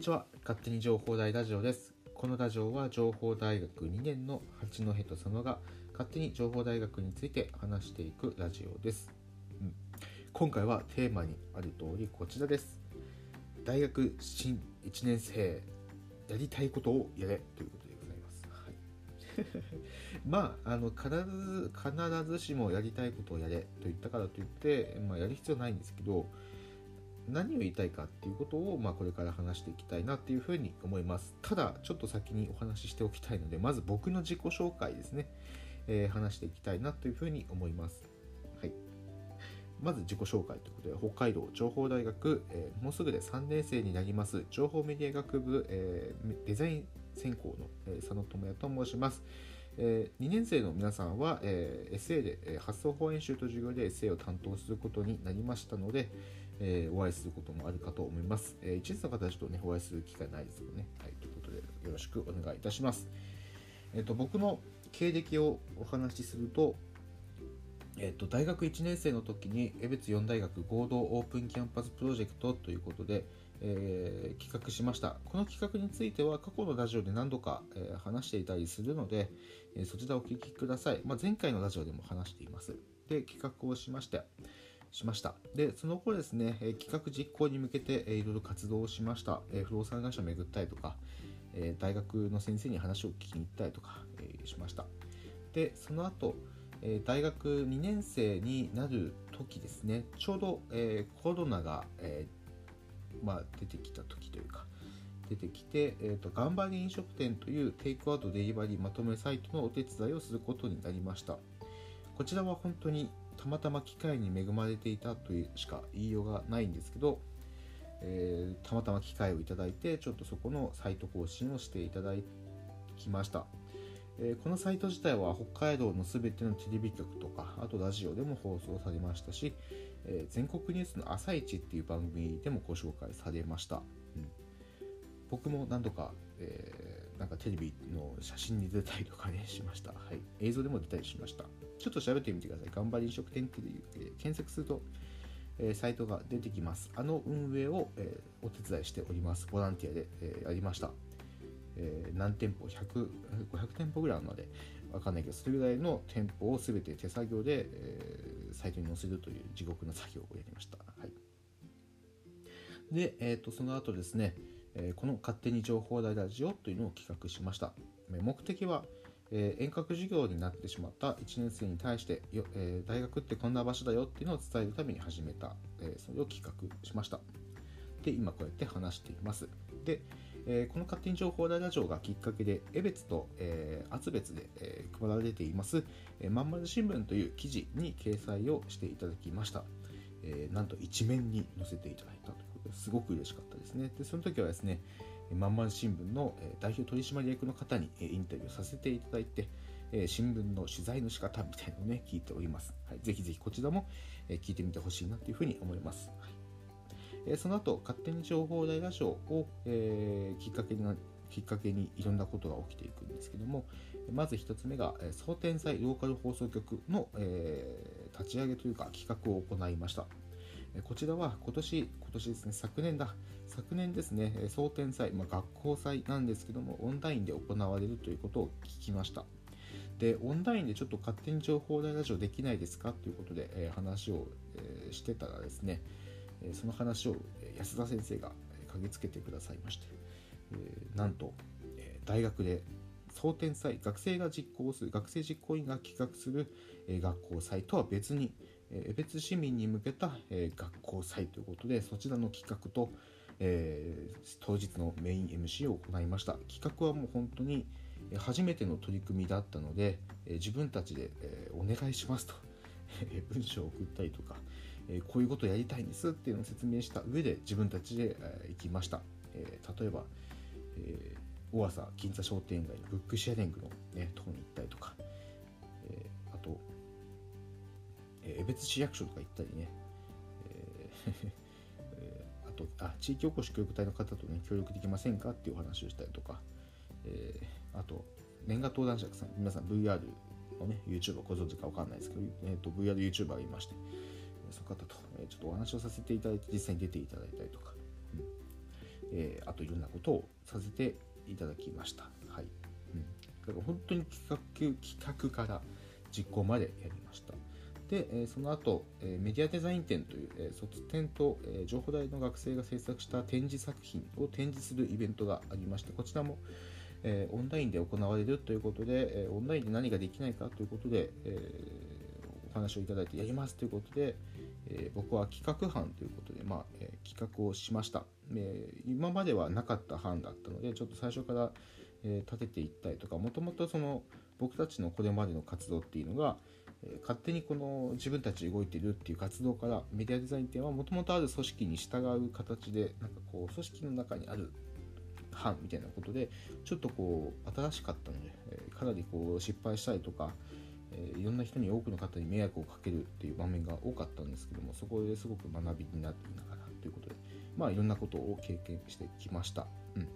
にちは。勝手に情報大ラジオです。このラジオは情報大学2年の八戸と佐野が勝手に情報大学について話していくラジオです、うん、今回はテーマにある通りこちらです。大学新1年生やりたいことをやれということでございます、はい、まああの必ず必ずしもやりたいことをやれと言ったからといって、まあ、やる必要ないんですけど何を言いたいかっていうことを、まあ、これから話していきたいなっていうふうに思います。ただちょっと先にお話ししておきたいのでまず僕の自己紹介ですね、えー、話していきたいなというふうに思います。はいまず自己紹介ということで北海道情報大学、えー、もうすぐで3年生になります。情報メディア学部、えー、デザイン専攻の、え佐野智也と申します。えー、2年生の皆さんは、えー、SA で、えー、発想法演習と授業で SA を担当することになりましたので、えー、お会いすることもあるかと思います。えー、1年の方はちょっとね、お会いする機会ないですけどね。はい、ということで、よろしくお願いいたします。えっ、ー、と、僕の経歴をお話しすると、えっと、大学1年生の時に江別4大学合同オープンキャンパスプロジェクトということで、えー、企画しましたこの企画については過去のラジオで何度か、えー、話していたりするので、えー、そちらをお聞きください、まあ、前回のラジオでも話していますで企画をしましてしました。でその後ですね、え企画実行に向けて、えいろいろ活動をしました、え不動産会社を巡ったりとか、え大学の先生に話を聞きに行ったりとか、えしました。でその後え大学2年生になる時ですね。ちょうど、えコロナが、えまあ、出てきた時というか出てきて、えーと、頑張り飲食店というテイクアウトデリバリーまとめサイトのお手伝いをすることになりました。こちらは本当にたまたま機会に恵まれていたというしか言いようがないんですけど、えー、たまたま機会をいただいてちょっとそこのサイト更新をしていただきました。えこのサイト自体は北海道のすべてのテレビ局とかあとラジオでも放送されましたし、え全国ニュースの「朝一っていう番組でもご紹介されました、うん、僕も何度か、え、なんかテレビの写真に出たりとかねしました、はい、映像でも出たりしましたちょっと調べてみてください頑張り飲食店っていう、えー、検索するとえサイトが出てきます。あの運営を、えお手伝いしております。ボランティアで、えやりました。え、何店舗？100 500店舗ぐらいあるので分かんないけどそれぐらいの店舗を全て手作業で、え、サイトに載せるという地獄の作業をやりました。はい、で、えーと、その後ですね、この勝手に情報大ラジオというのを企画しました。目的は、遠隔授業になってしまった1年生に対して、大学ってこんな場所だよっていうのを伝えるために始めた、それを企画しました。で、今こうやって話しています。で、この勝手に情報大ラジオがきっかけで、江別と、厚別で、配られています、まんまる新聞という記事に掲載をしていただきました。なんと一面に載せていただいたとすごく嬉しかったですね。で、その時はですね、まんまる新聞の代表取締役の方にインタビューさせていただいて、新聞の取材の仕方みたいなのをね、聞いております。はい、ぜひぜひこちらも聞いてみてほしいなというふうに思います。はいその後勝手に情報大ラジオを、えー、きっかけにきっかけにいろんなことが起きていくんですけどもまず1つ目が総天才ローカル放送局の、えー、立ち上げというか企画を行いましたこちらは今年、今年ですね、昨年だ、昨年ですね、総天祭、まあ、学校祭なんですけども、オンラインで行われるということを聞きました。で、オンラインでちょっと勝手に情報大ラジオできないですか？ということで、え、話を、え、してたらですね、その話を安田先生が駆けつけてくださいましてえなんとえ大学で総天祭学生が実行する学生実行委員が企画するえ学校祭とは別に江別市民に向けた学校祭ということでそちらの企画と、えー、当日のメイン MC を行いました。企画はもう本当に初めての取り組みだったので自分たちでえお願いしますと文章を送ったりとかえこういうことやりたいんですっていうのを説明した上で自分たちで、え行きました、え例えば、え大朝銀座商店街のブックシェアリングの、ね、とこに行ったりとか、江別市役所とか行ったりね、えー、あとあ地域おこし協力隊の方とね協力できませんかっていうお話をしたりとか、えー、あと年賀登壇者さん皆さん VR のね YouTuber ご存知か分かんないですけど、えーと、VRYouTuber がいましてその方と、えちょっとお話をさせていただいて実際に出ていただいたりとか、うん、えー、あといろんなことをさせていただきました。はい。うん、だから本当に企画企画から実行までやりました。で、えその後、えメディアデザイン展という、え卒展と、え情報大の学生が制作した展示作品を展示するイベントがありまして、こちらも、えオンラインで行われるということで、えオンラインで何ができないかということで、えお話をいただいてやりますということで、え僕は企画班ということで、まあえ企画をしました、え今まではなかった班だったのでちょっと最初から、え立てていったりとかもともとその僕たちのこれまでの活動っていうのが、勝手にこの自分たち動いてるっていう活動からメディアデザインっていうのはもともとある組織に従う形でなんかこう組織の中にある班みたいなことでちょっとこう新しかったので、えかなりこう失敗したりとか、えいろんな人に多くの方に迷惑をかけるっていう場面が多かったんですけどもそこですごく学びになっていながらということでまあいろんなことを経験してきました。うん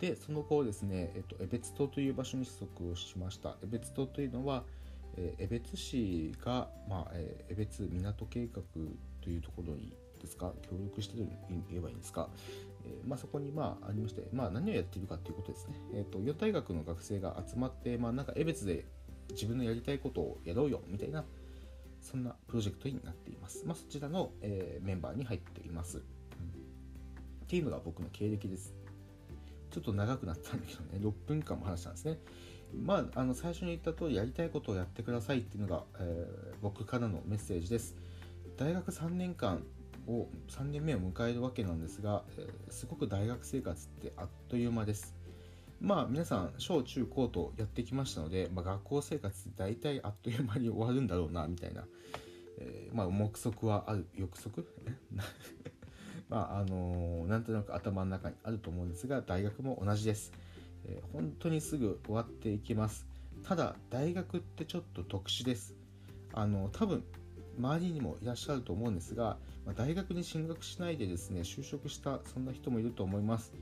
でその後ですね、えっと、江別島という場所に所属をしました江別島というのは、江別市が、まあえー、江別港計画というところにですか協力してと言えばいいんですか、えーまあ、そこにまあありまして、まあ、何をやっているかということですね、えーと、4大学の学生が集まって、まあ、なんか江別で自分のやりたいことをやろうよみたいなそんなプロジェクトになっています、まあ、そちらの、えー、メンバーに入っています、うん、っていうのが僕の経歴です。ちょっと長くなったんだけどね6分間も話したんですね。まあ、あの最初に言った通りやりたいことをやってくださいっていうのが、えー、僕からのメッセージです。大学3年間を3年目を迎えるわけなんですが、えー、すごく大学生活ってあっという間です。まあ皆さん小中高とやってきましたので、まあ、学校生活って大体あっという間に終わるんだろうなみたいな、えー、まあ目測はある憶測？まああのー、なんとなく頭の中にあると思うんですが大学も同じです。えー、本当にすぐ終わっていきます。ただ大学ってちょっと特殊です。あの多分周りにもいらっしゃると思うんですが、まあ、大学に進学しないでですね就職したそんな人もいると思います。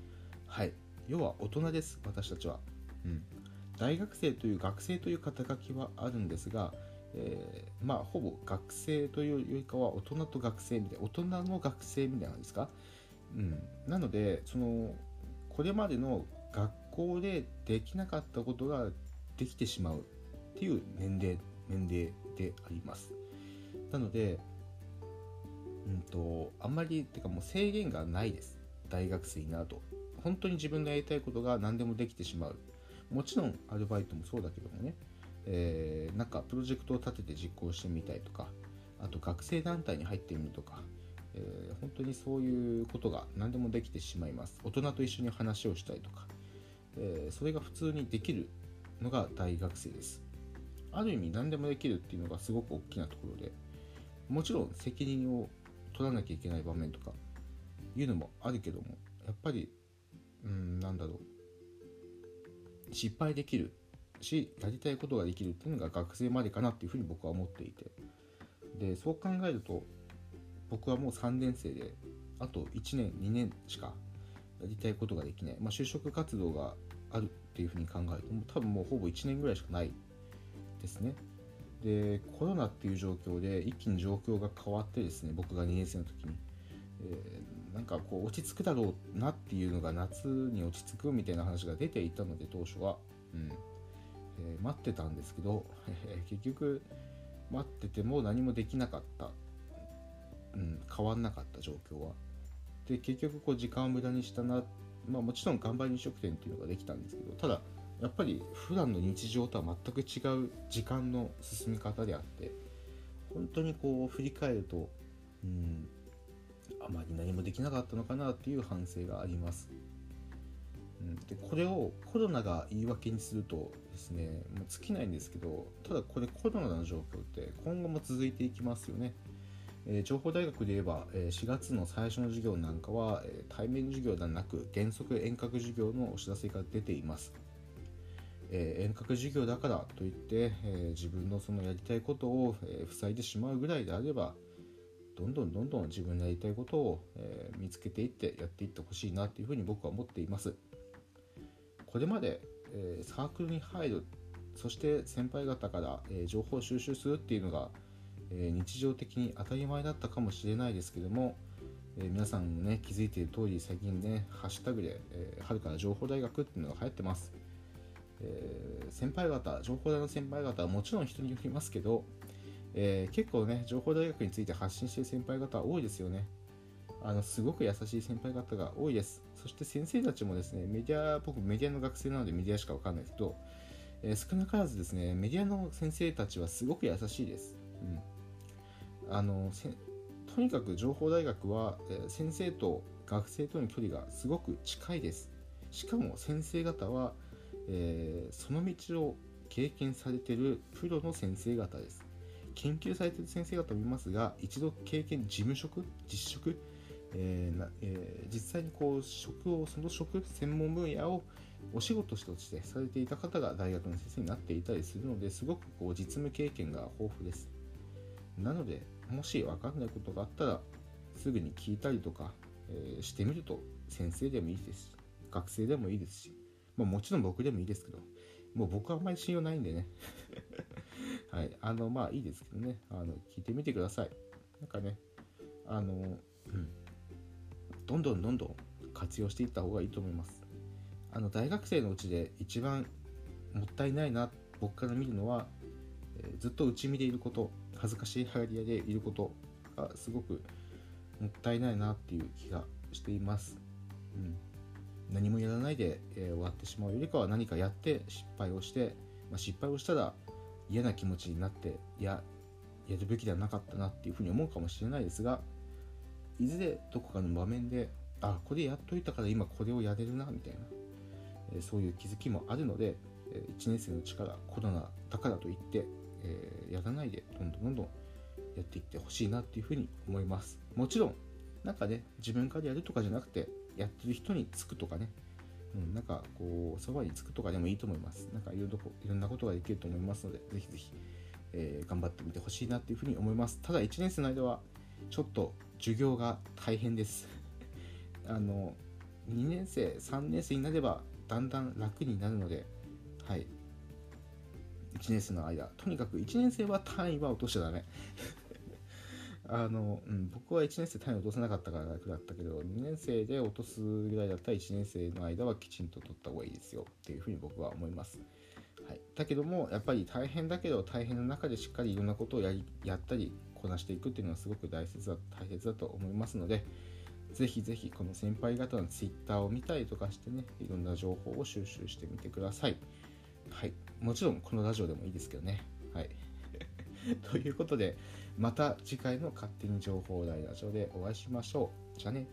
はい。要は大人です私たちは、うん、大学生という学生という肩書きはあるんですが、えー、まあほぼ学生というよりかは大人と学生みたいな大人の学生みたいなんですか、うん、なのでそのこれまでの学校でできなかったことができてしまうっていう年齢年齢であります。なのでうんとあんまりてかもう制限がないです。大学生になると。本当に自分のやりたいことが何でもできてしまう。もちろんアルバイトもそうだけどもね、えー、なんかプロジェクトを立てて実行してみたいとか。あと学生団体に入ってみるとか、えー、本当にそういうことが何でもできてしまいます。大人と一緒に話をしたりとか。え、それが普通にできるのが大学生です。ある意味何でもできるっていうのがすごく大きなところでもちろん責任を取らなきゃいけない場面とかいうのもあるけどもやっぱりうんなんだろう。失敗できるしやりたいことができるっていうのが学生までかなっていうふうに僕は思っていて。でそう考えると僕はもう3年生であと1年2年しかやりたいことができない、まあ、就職活動があるっていうふうに考えると多分もうほぼ1年ぐらいしかないですね。でコロナっていう状況で一気に状況が変わってですね僕が2年生の時に、えー、なんかこう落ち着くだろうなっていうのが夏に落ち着くみたいな話が出ていたので当初は、うん。えー、待ってたんですけど、えー、結局待ってても何もできなかった、うん、変わんなかった状況は。で結局こう時間を無駄にしたな、まあ、もちろん頑張り飲食店っていうのができたんですけどただやっぱり普段の日常とは全く違う時間の進み方であって本当にこう振り返るとうんあまり何もできなかったのかなっていう反省があります。でこれをコロナが言い訳にするとですねもう尽きないんですけどただこれコロナの状況って今後も続いていきますよね。え、情報大学で言えば、えー、4月の最初の授業なんかは、えー、対面授業ではなく原則遠隔授業のお知らせが出ています、え遠隔授業だからといって、え自分のそのやりたいことを、え塞いでしまうぐらいであればどんどんどんどん自分のやりたいことを、え見つけていってやっていってほしいなというふうに僕は思っています。これまで、えサークルに入るそして先輩方から、え情報収集するっていうのがえ日常的に当たり前だったかもしれないですけども、え、皆さんね気づいている通り最近ねハッシュタグで、えー、春から情報大学っていうのが流行ってます、え、先輩方情報大の先輩方はもちろん人によりますけど、え結構ね情報大学について発信している先輩方多いですよね。あのすごく優しい先輩方が多いです。そして先生たちもですねメディア僕メディアの学生なのでメディアしかわかんないですけど、え少なからずですねメディアの先生たちはすごく優しいです、うん、あのとにかく情報大学は、え先生と学生との距離がすごく近いです。しかも先生方は、えー、その道を経験されてるプロの先生方です。研究されてる先生方もいますが一度経験事務職実職、えーえー、実際にこう職をその職専門分野をお仕事としてされていた方が大学の先生になっていたりするのですごくこう実務経験が豊富ですなのでもし分かんないことがあったらすぐに聞いたりとか、えー、してみると先生でもいいですし学生でもいいですし、まあ、もちろん僕でもいいですけどもう僕はあんまり信用ないんでね。はいあのまあいいですけどね。あの聞いてみてください。なんかねあのうん。どんどんどんどん活用していった方がいいと思います。あの大学生のうちで一番もったいないな僕から見るのは、えー、ずっと内身でいること。恥ずかしい流行り屋でいることがすごくもったいないなっていう気がしています。うん、何もやらないで、えー、終わってしまうよりかは何かやって失敗をして、まあ、失敗をしたら嫌な気持ちになってややるべきではなかったなっていうふうに思うかもしれないですがいずれどこかの場面であこれやっといたから今これをやれるなみたいな、えー、そういう気づきもあるので、えー、1年生のうちからコロナだからといってえー、やらないでどんどんどんどんやっていってほしいなっていうふうに思います。もちろんなんかね自分からやるとかじゃなくてやってる人につくとかね。うん、なんかこうそばにつくとかでもいいと思います。なんかいろいろいろんなことができると思いますのでぜひぜひ、えー、頑張ってみてほしいなっていうふうに思います。ただ1年生の間はちょっと授業が大変です。あの2年生3年生になればだんだん楽になるのではい。1年生の間とにかく1年生は単位は落としちゃダメ。あの、うん、僕は1年生単位落とせなかったから楽だったけど2年生で落とすぐらいだったら1年生の間はきちんと取った方がいいですよ。っていうふうに僕は思います、はい、だけどもやっぱり大変だけど大変な中でしっかりいろんなことをやりやったりこなしていくっていうのはすごく大切だ大切だと思いますのでぜひぜひこの先輩方の Twitter を見たりとかしてねいろんな情報を収集してみてください。はいもちろんこのラジオでもいいですけどね。はい。ということで、また次回の勝手に情報大ラジオでお会いしましょう。じゃあね。